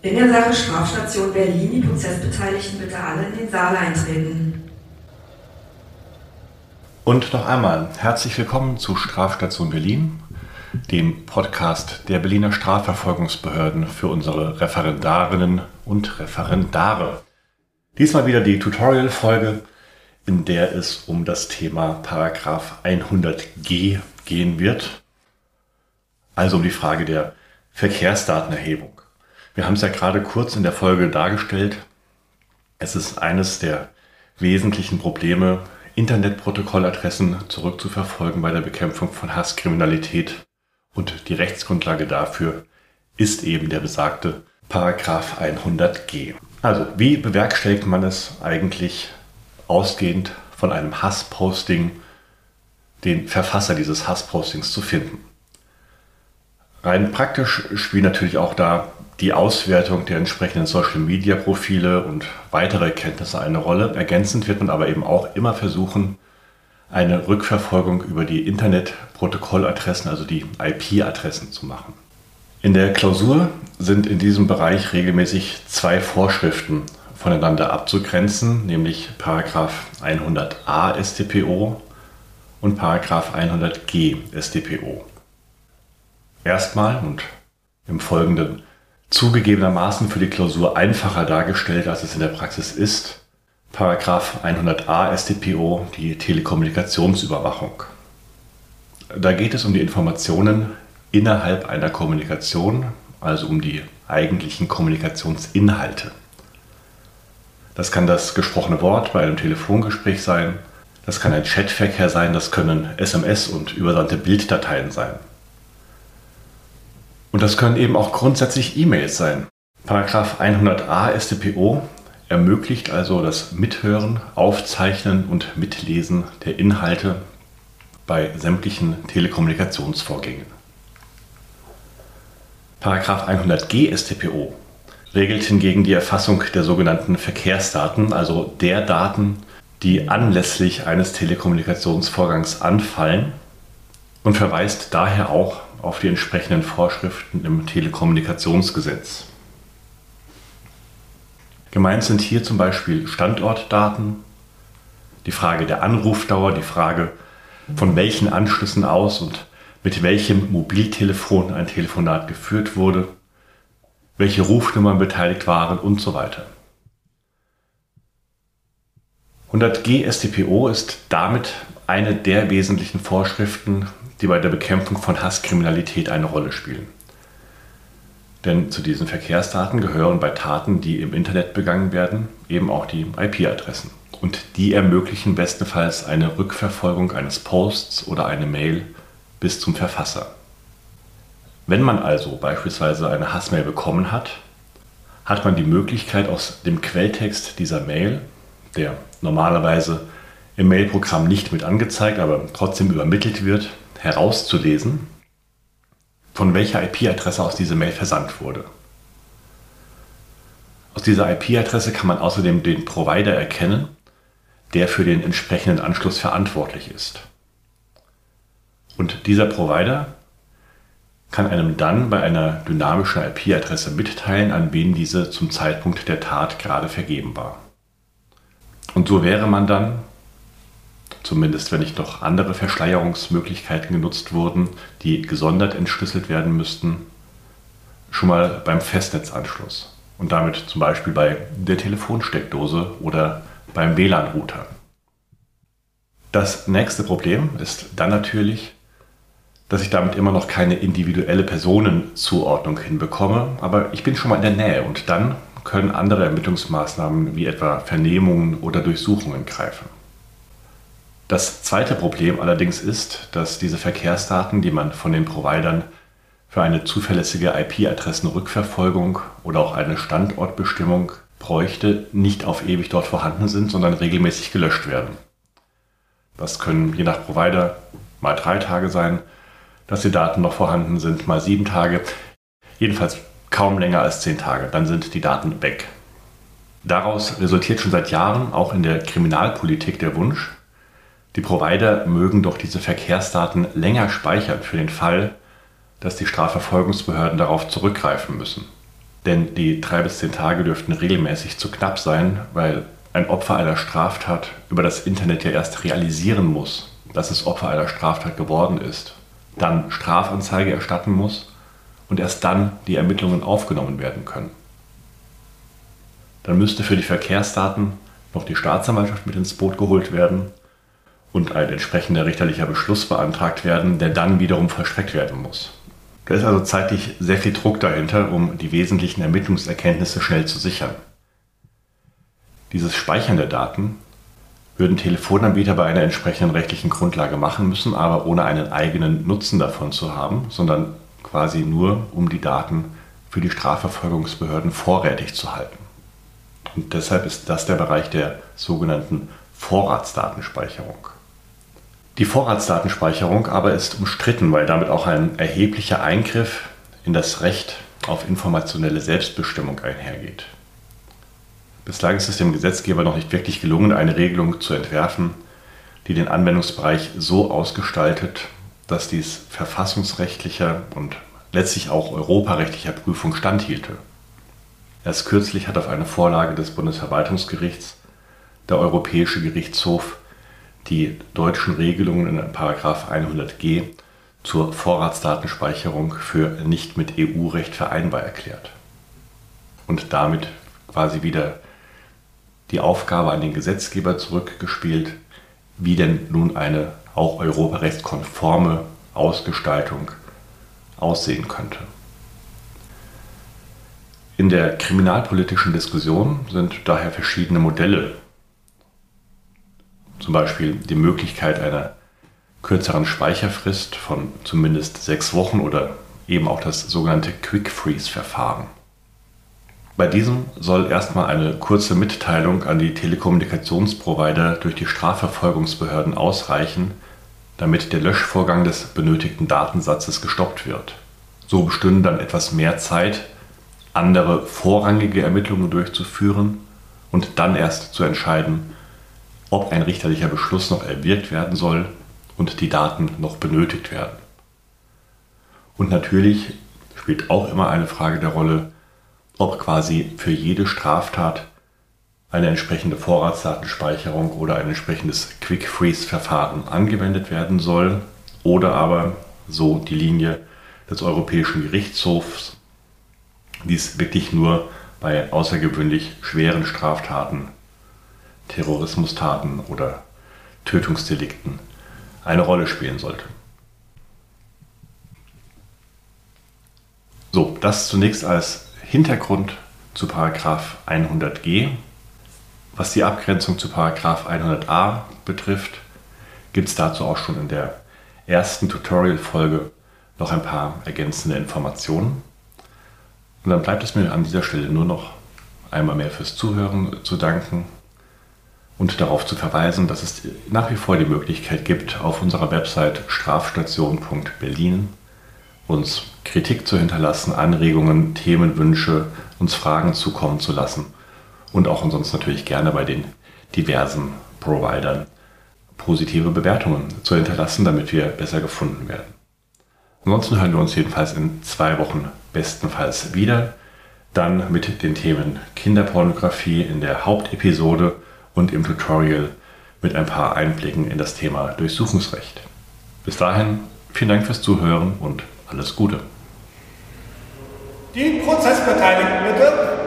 In der Sache Strafstation Berlin die Prozessbeteiligten bitte alle in den Saal eintreten. Und noch einmal herzlich willkommen zu Strafstation Berlin, dem Podcast der Berliner Strafverfolgungsbehörden für unsere Referendarinnen und Referendare. Diesmal wieder die Tutorial-Folge, in der es um das Thema Paragraph 100g gehen wird. Also um die Frage der Verkehrsdatenerhebung. Wir haben es ja gerade kurz in der Folge dargestellt. Es ist eines der wesentlichen Probleme, Internetprotokolladressen zurückzuverfolgen bei der Bekämpfung von Hasskriminalität. Und die Rechtsgrundlage dafür ist eben der besagte Paragraph 100g. Also, wie bewerkstelligt man es eigentlich ausgehend von einem Hassposting, den Verfasser dieses Hasspostings zu finden? Rein praktisch spielt natürlich auch da die Auswertung der entsprechenden Social-Media-Profile und weitere Kenntnisse eine Rolle. Ergänzend wird man aber eben auch immer versuchen, eine Rückverfolgung über die Internetprotokolladressen, also die IP-Adressen zu machen. In der Klausur sind in diesem Bereich regelmäßig zwei Vorschriften voneinander abzugrenzen, nämlich Paragraph 100a StPO und Paragraph 100g StPO. Erstmal und im Folgenden zugegebenermaßen für die Klausur einfacher dargestellt, als es in der Praxis ist. Paragraph 100a StPO, die Telekommunikationsüberwachung. Da geht es um die Informationen innerhalb einer Kommunikation, also um die eigentlichen Kommunikationsinhalte. Das kann das gesprochene Wort bei einem Telefongespräch sein, das kann ein Chatverkehr sein, das können SMS und übersandte Bilddateien sein. Und das können eben auch grundsätzlich E-Mails sein. Paragraph 100a StPO ermöglicht also das Mithören, Aufzeichnen und Mitlesen der Inhalte bei sämtlichen Telekommunikationsvorgängen. Paragraph 100g StPO regelt hingegen die Erfassung der sogenannten Verkehrsdaten, also der Daten, die anlässlich eines Telekommunikationsvorgangs anfallen und verweist daher auch auf die entsprechenden Vorschriften im Telekommunikationsgesetz. Gemeint sind hier zum Beispiel Standortdaten, die Frage der Anrufdauer, die Frage, von welchen Anschlüssen aus und mit welchem Mobiltelefon ein Telefonat geführt wurde, welche Rufnummern beteiligt waren und so weiter. 100G StPO ist damit eine der wesentlichen Vorschriften, die bei der Bekämpfung von Hasskriminalität eine Rolle spielen. Denn zu diesen Verkehrsdaten gehören bei Taten, die im Internet begangen werden, eben auch die IP-Adressen. Und die ermöglichen bestenfalls eine Rückverfolgung eines Posts oder eine Mail bis zum Verfasser. Wenn man also beispielsweise eine Hassmail bekommen hat, hat man die Möglichkeit aus dem Quelltext dieser Mail, der normalerweise im Mailprogramm nicht mit angezeigt, aber trotzdem übermittelt wird, herauszulesen, von welcher IP-Adresse aus diese Mail versandt wurde. Aus dieser IP-Adresse kann man außerdem den Provider erkennen, der für den entsprechenden Anschluss verantwortlich ist. Und dieser Provider kann einem dann bei einer dynamischen IP-Adresse mitteilen, an wen diese zum Zeitpunkt der Tat gerade vergeben war. Und so wäre man dann zumindest wenn nicht noch andere Verschleierungsmöglichkeiten genutzt wurden, die gesondert entschlüsselt werden müssten, schon mal beim Festnetzanschluss und damit zum Beispiel bei der Telefonsteckdose oder beim WLAN-Router. Das nächste Problem ist dann natürlich, dass ich damit immer noch keine individuelle Personenzuordnung hinbekomme, aber ich bin schon mal in der Nähe und dann können andere Ermittlungsmaßnahmen wie etwa Vernehmungen oder Durchsuchungen greifen. Das zweite Problem allerdings ist, dass diese Verkehrsdaten, die man von den Providern für eine zuverlässige IP-Adressenrückverfolgung oder auch eine Standortbestimmung bräuchte, nicht auf ewig dort vorhanden sind, sondern regelmäßig gelöscht werden. Das können je nach Provider mal drei Tage sein, dass die Daten noch vorhanden sind, mal sieben Tage, jedenfalls kaum länger als zehn Tage, dann sind die Daten weg. Daraus resultiert schon seit Jahren auch in der Kriminalpolitik der Wunsch, die Provider mögen doch diese Verkehrsdaten länger speichern für den Fall, dass die Strafverfolgungsbehörden darauf zurückgreifen müssen. Denn die drei bis zehn Tage dürften regelmäßig zu knapp sein, weil ein Opfer einer Straftat über das Internet ja erst realisieren muss, dass es Opfer einer Straftat geworden ist, dann Strafanzeige erstatten muss und erst dann die Ermittlungen aufgenommen werden können. Dann müsste für die Verkehrsdaten noch die Staatsanwaltschaft mit ins Boot geholt werden und ein entsprechender richterlicher Beschluss beantragt werden, der dann wiederum vollstreckt werden muss. Da ist also zeitlich sehr viel Druck dahinter, um die wesentlichen Ermittlungserkenntnisse schnell zu sichern. Dieses Speichern der Daten würden Telefonanbieter bei einer entsprechenden rechtlichen Grundlage machen müssen, aber ohne einen eigenen Nutzen davon zu haben, sondern quasi nur, um die Daten für die Strafverfolgungsbehörden vorrätig zu halten. Und deshalb ist das der Bereich der sogenannten Vorratsdatenspeicherung. Die Vorratsdatenspeicherung aber ist umstritten, weil damit auch ein erheblicher Eingriff in das Recht auf informationelle Selbstbestimmung einhergeht. Bislang ist es dem Gesetzgeber noch nicht wirklich gelungen, eine Regelung zu entwerfen, die den Anwendungsbereich so ausgestaltet, dass dies verfassungsrechtlicher und letztlich auch europarechtlicher Prüfung standhielte. Erst kürzlich hat auf eine Vorlage des Bundesverwaltungsgerichts der Europäische Gerichtshof die deutschen Regelungen in 100g zur Vorratsdatenspeicherung für nicht mit EU-Recht vereinbar erklärt. Und damit quasi wieder die Aufgabe an den Gesetzgeber zurückgespielt, wie denn nun eine auch europarechtskonforme Ausgestaltung aussehen könnte. In der kriminalpolitischen Diskussion sind daher verschiedene Modelle zum Beispiel die Möglichkeit einer kürzeren Speicherfrist von zumindest sechs Wochen oder eben auch das sogenannte Quick Freeze-Verfahren. Bei diesem soll erstmal eine kurze Mitteilung an die Telekommunikationsprovider durch die Strafverfolgungsbehörden ausreichen, damit der Löschvorgang des benötigten Datensatzes gestoppt wird. So bestünde dann etwas mehr Zeit, andere vorrangige Ermittlungen durchzuführen und dann erst zu entscheiden, ob ein richterlicher Beschluss noch erwirkt werden soll und die Daten noch benötigt werden. Und natürlich spielt auch immer eine Frage der Rolle, ob quasi für jede Straftat eine entsprechende Vorratsdatenspeicherung oder ein entsprechendes Quick-Freeze-Verfahren angewendet werden soll oder aber so die Linie des Europäischen Gerichtshofs, dies wirklich nur bei außergewöhnlich schweren Straftaten Terrorismustaten oder Tötungsdelikten eine Rolle spielen sollte. So, das zunächst als Hintergrund zu 100g. Was die Abgrenzung zu 100a betrifft, gibt es dazu auch schon in der ersten Tutorial-Folge noch ein paar ergänzende Informationen. Und dann bleibt es mir an dieser Stelle nur noch einmal mehr fürs Zuhören zu danken und darauf zu verweisen, dass es nach wie vor die Möglichkeit gibt, auf unserer Website strafstation.berlin uns Kritik zu hinterlassen, Anregungen, Themenwünsche, uns Fragen zukommen zu lassen und auch ansonsten natürlich gerne bei den diversen Providern positive Bewertungen zu hinterlassen, damit wir besser gefunden werden. Ansonsten hören wir uns jedenfalls in zwei Wochen bestenfalls wieder. Dann mit den Themen Kinderpornografie in der Hauptepisode und im Tutorial mit ein paar Einblicken in das Thema Durchsuchungsrecht. Bis dahin, vielen Dank fürs Zuhören und alles Gute. Die Prozessbeteiligten bitte.